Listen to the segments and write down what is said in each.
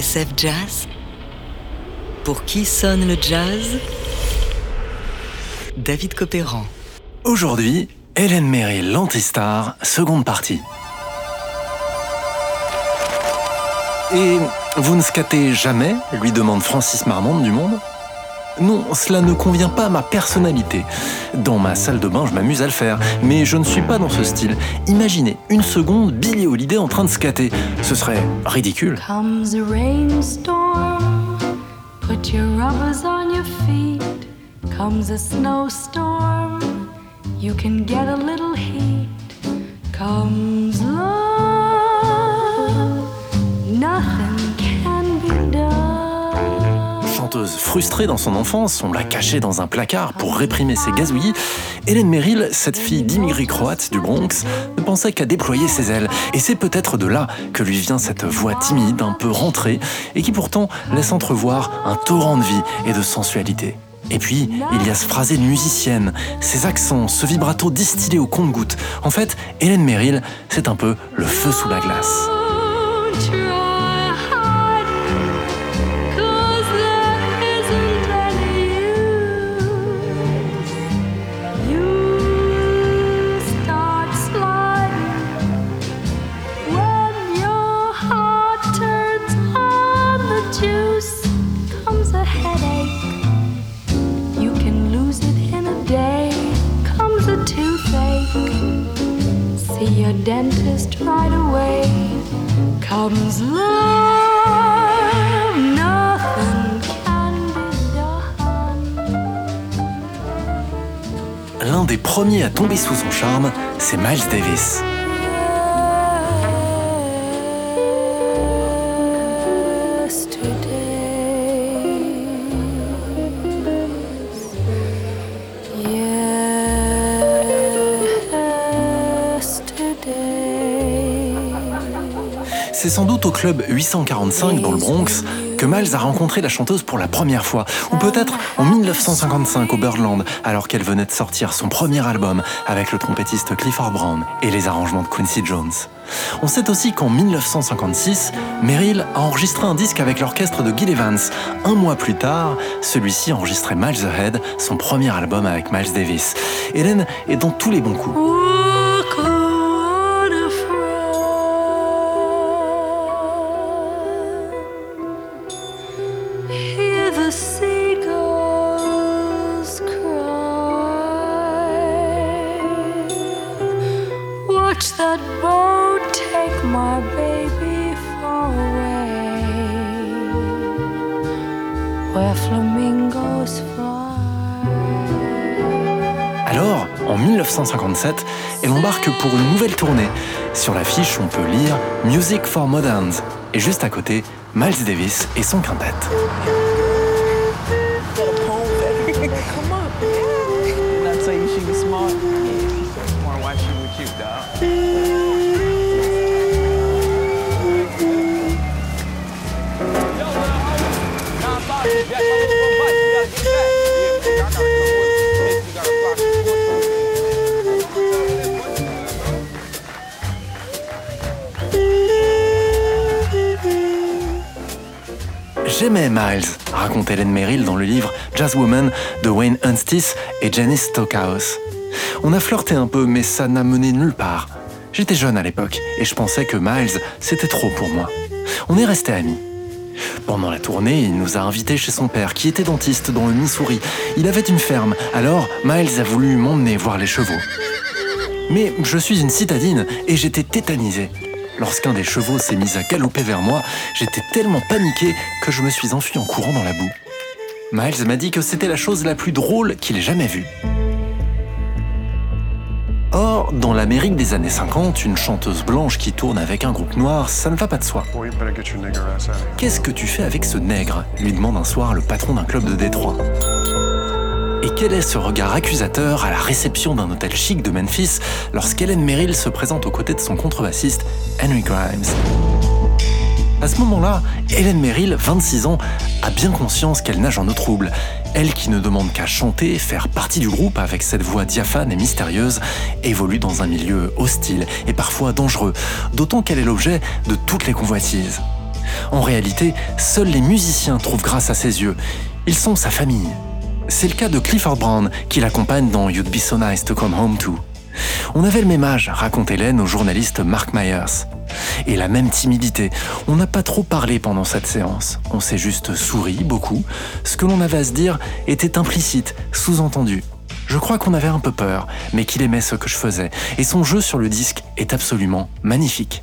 Jazz Pour qui sonne le jazz? David Copéran. Aujourd'hui, Hélène Merrill, l'antistar, seconde partie. Et vous ne scatez jamais lui demande Francis Marmande du Monde. Non, cela ne convient pas à ma personnalité. Dans ma salle de bain, je m'amuse à le faire, mais je ne suis pas dans ce style. Imaginez une seconde Billie Holiday en train de scatter. Ce serait ridicule. Comes a rainstorm, put your rubbers on your feet. Comes a snowstorm, you can get a little heat. Comes frustrée dans son enfance, on l'a cachée dans un placard pour réprimer ses gazouillis, Hélène Merrill, cette fille d'immigrés croates du Bronx, ne pensait qu'à déployer ses ailes. Et c'est peut-être de là que lui vient cette voix timide, un peu rentrée, et qui pourtant laisse entrevoir un torrent de vie et de sensualité. Et puis, il y a ce phrasé de musicienne, ses accents, ce vibrato distillé au compte-gouttes. En fait, Hélène Merrill, c'est un peu le feu sous la glace. Premiers à tomber sous son charme, c'est Miles Davis. C'est sans doute au club 845 dans le Bronx Miles a rencontré la chanteuse pour la première fois, ou peut-être en 1955 au Birdland, alors qu'elle venait de sortir son premier album avec le trompettiste Clifford Brown et les arrangements de Quincy Jones. On sait aussi qu'en 1956, Merrill a enregistré un disque avec l'orchestre de Gil Evans. Un mois plus tard, celui-ci enregistrait Miles Ahead, son premier album avec Miles Davis. Hélène est dans tous les bons coups. En 1957, elle embarque pour une nouvelle tournée. Sur l'affiche, on peut lire Music for Moderns. Et juste à côté, Miles Davis et son quintet. Miles, raconte Helen Merrill dans le livre Jazz Woman de Wayne Hunstice et Janice Stockhouse. On a flirté un peu, mais ça n'a mené nulle part. J'étais jeune à l'époque et je pensais que Miles, c'était trop pour moi. On est restés amis. Pendant la tournée, il nous a invités chez son père, qui était dentiste dans le Missouri. Il avait une ferme, alors Miles a voulu m'emmener voir les chevaux. Mais je suis une citadine et j'étais tétanisé. Lorsqu'un des chevaux s'est mis à galoper vers moi, j'étais tellement paniqué que je me suis enfui en courant dans la boue. Miles m'a dit que c'était la chose la plus drôle qu'il ait jamais vue. Or, dans l'Amérique des années 50, une chanteuse blanche qui tourne avec un groupe noir, ça ne va pas de soi. Qu'est-ce que tu fais avec ce nègre? lui demande un soir le patron d'un club de Détroit. Et quel est ce regard accusateur à la réception d'un hôtel chic de Memphis lorsqu'Hélène Merrill se présente aux côtés de son contrebassiste Henry Grimes? À ce moment-là, Hélène Merrill, 26 ans, a bien conscience qu'elle nage en eau trouble. Elle qui ne demande qu'à chanter, faire partie du groupe avec cette voix diaphane et mystérieuse, évolue dans un milieu hostile et parfois dangereux, d'autant qu'elle est l'objet de toutes les convoitises. En réalité, seuls les musiciens trouvent grâce à ses yeux. Ils sont sa famille. C'est le cas de Clifford Brown, qui l'accompagne dans You'd Be So Nice to Come Home To. On avait le même âge, raconte Hélène au journaliste Mark Myers. Et la même timidité. On n'a pas trop parlé pendant cette séance. On s'est juste souri beaucoup. Ce que l'on avait à se dire était implicite, sous-entendu. Je crois qu'on avait un peu peur, mais qu'il aimait ce que je faisais. Et son jeu sur le disque est absolument magnifique.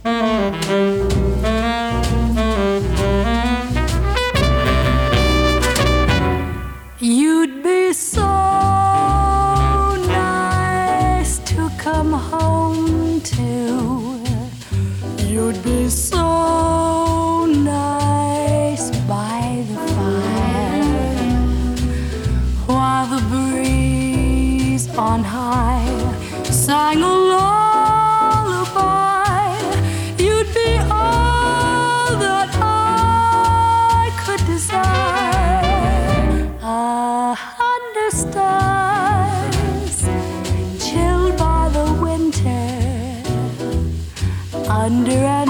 under and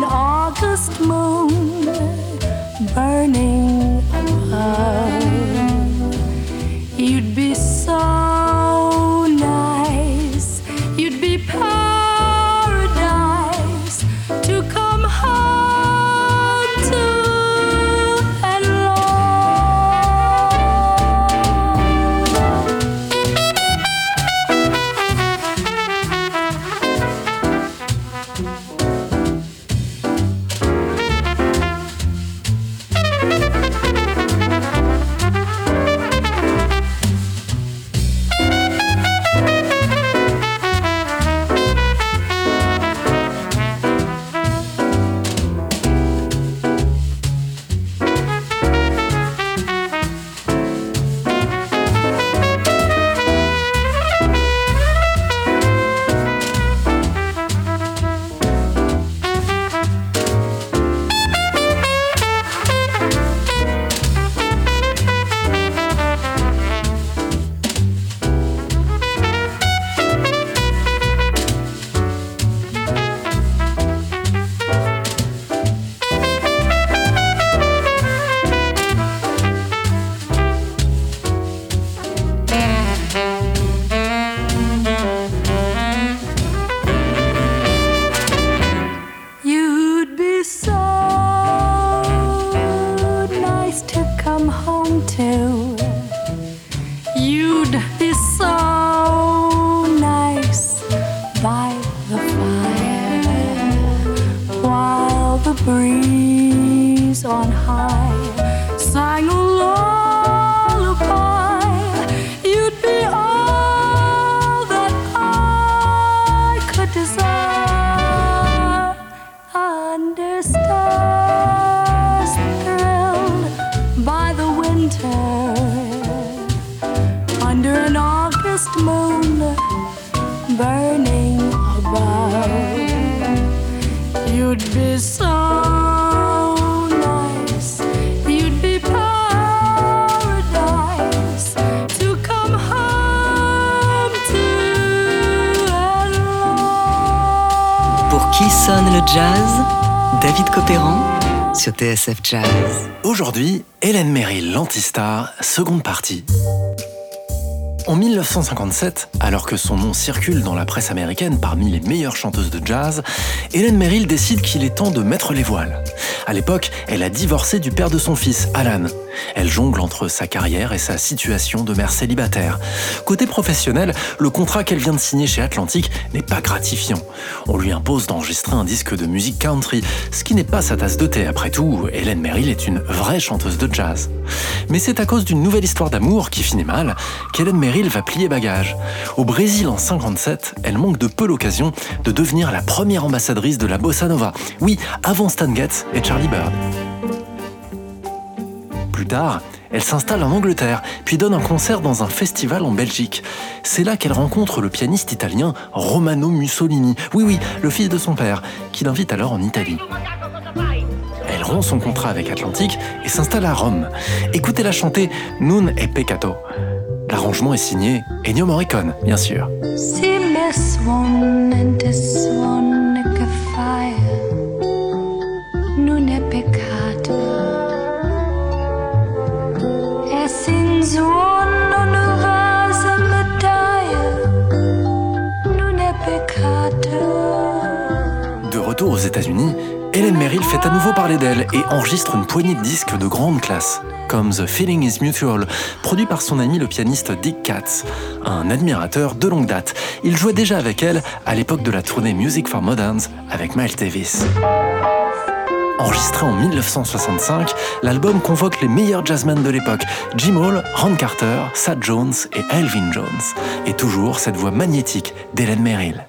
under stars thrilled by the winter, under an August moon burning above. You'd be Pour qui sonne le jazz David Copéran sur TSF Jazz. Aujourd'hui, Hélène Merrill, l'antistar, seconde partie. En 1957, alors que son nom circule dans la presse américaine parmi les meilleures chanteuses de jazz, Hélène Merrill décide qu'il est temps de mettre les voiles. À l'époque, elle a divorcé du père de son fils, Alan. Elle jongle entre sa carrière et sa situation de mère célibataire. Côté professionnel, le contrat qu'elle vient de signer chez Atlantic n'est pas gratifiant. On lui impose d'enregistrer un disque de musique country, ce qui n'est pas sa tasse de thé. Après tout, Hélène Merrill est une vraie chanteuse de jazz. Mais c'est à cause d'une nouvelle histoire d'amour qui finit mal qu'Hélène Merrill va plier bagage. Au Brésil en 57, elle manque de peu l'occasion de devenir la première ambassadrice de la bossa nova. Oui, avant Stan Getz et Charlie Bird. Plus tard, elle s'installe en Angleterre, puis donne un concert dans un festival en Belgique. C'est là qu'elle rencontre le pianiste italien Romano Mussolini, oui oui, le fils de son père, qui l'invite alors en Italie. Elle rompt son contrat avec Atlantic et s'installe à Rome. Écoutez-la chanter Nun e peccato. L'arrangement est signé Ennio Morricone, bien sûr. De retour aux États-Unis, Helen Merrill fait à nouveau parler d'elle et enregistre une poignée de disques de grande classe, comme The Feeling is Mutual, produit par son ami le pianiste Dick Katz, un admirateur de longue date. Il jouait déjà avec elle à l'époque de la tournée Music for Moderns avec Miles Davis. Enregistré en 1965, l'album convoque les meilleurs jazzmen de l'époque, Jim Hall, Ron Carter, Sad Jones et Elvin Jones. Et toujours cette voix magnétique d'Helen Merrill.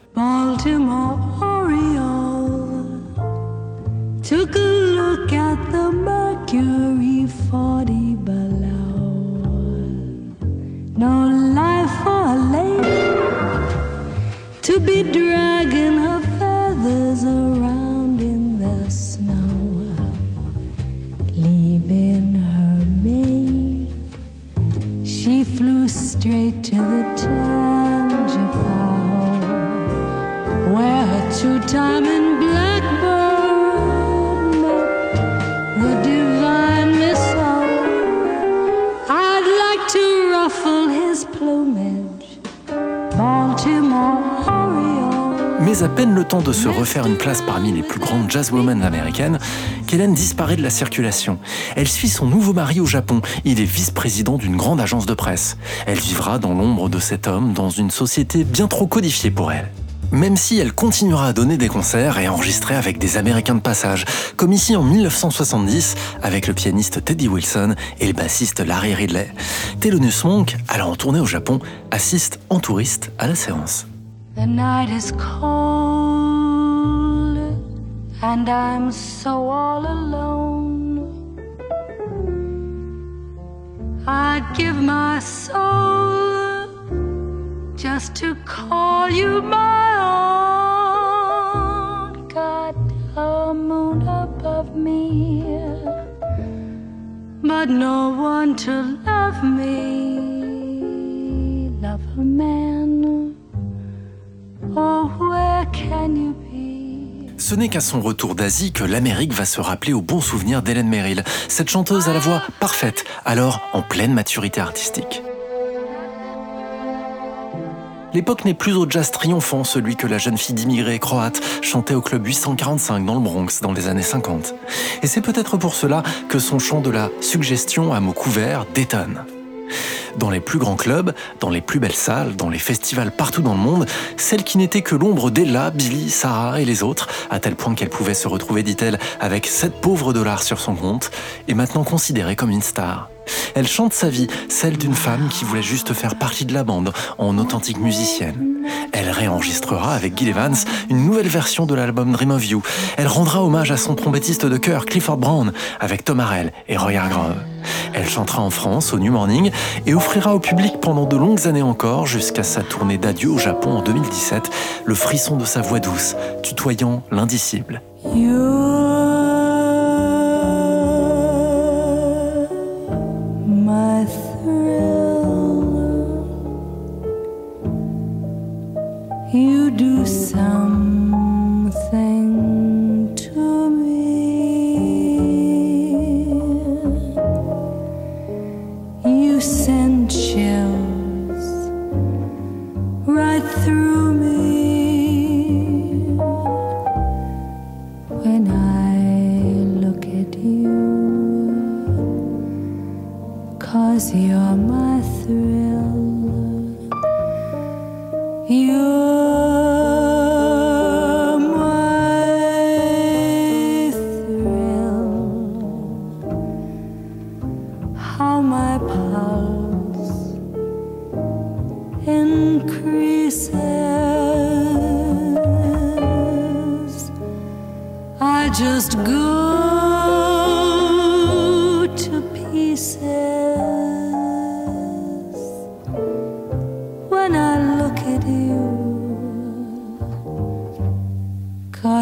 Took a look at the Mercury 40 below. No life for a lady to be dragging her feathers around in the snow, leaving her maid. She flew straight to the Tangipahoe where her two-timing Mais à peine le temps de se refaire une place parmi les plus grandes jazzwomen américaines, qu'Hélène disparaît de la circulation. Elle suit son nouveau mari au Japon. Il est vice-président d'une grande agence de presse. Elle vivra dans l'ombre de cet homme dans une société bien trop codifiée pour elle. Même si elle continuera à donner des concerts et enregistrer avec des Américains de passage, comme ici en 1970 avec le pianiste Teddy Wilson et le bassiste Larry Ridley. Thelonious Monk, allant en tournée au Japon, assiste en touriste à la séance. The night is cold, and I'm so alone. I'd give my soul just to call you my own. Got a moon above me, but no one to love me. Love a man. Where can you be? Ce n'est qu'à son retour d'Asie que l'Amérique va se rappeler au bon souvenir d'Hélène Merrill, cette chanteuse à la voix parfaite, alors en pleine maturité artistique. L'époque n'est plus au jazz triomphant, celui que la jeune fille d'immigrés croate chantait au club 845 dans le Bronx dans les années 50. Et c'est peut-être pour cela que son chant de la suggestion à mots couverts détonne. Dans les plus grands clubs, dans les plus belles salles, dans les festivals partout dans le monde, celle qui n'était que l'ombre d'Ella, Billy, Sarah et les autres, à tel point qu'elle pouvait se retrouver, dit-elle, avec 7 pauvres dollars sur son compte, est maintenant considérée comme une star. Elle chante sa vie, celle d'une femme qui voulait juste faire partie de la bande, en authentique musicienne. Elle réenregistrera avec Gil Evans une nouvelle version de l'album Dream of You. Elle rendra hommage à son trompettiste de chœur Clifford Brown avec Tom Harrell et Roy Hargrove. Elle chantera en France au New Morning et offrira au public pendant de longues années encore, jusqu'à sa tournée d'adieu au Japon en 2017, le frisson de sa voix douce, tutoyant l'indicible. Cause you're my thrill. You're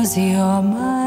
Cause you're my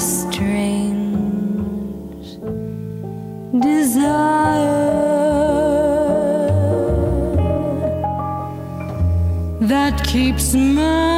strange desire that keeps my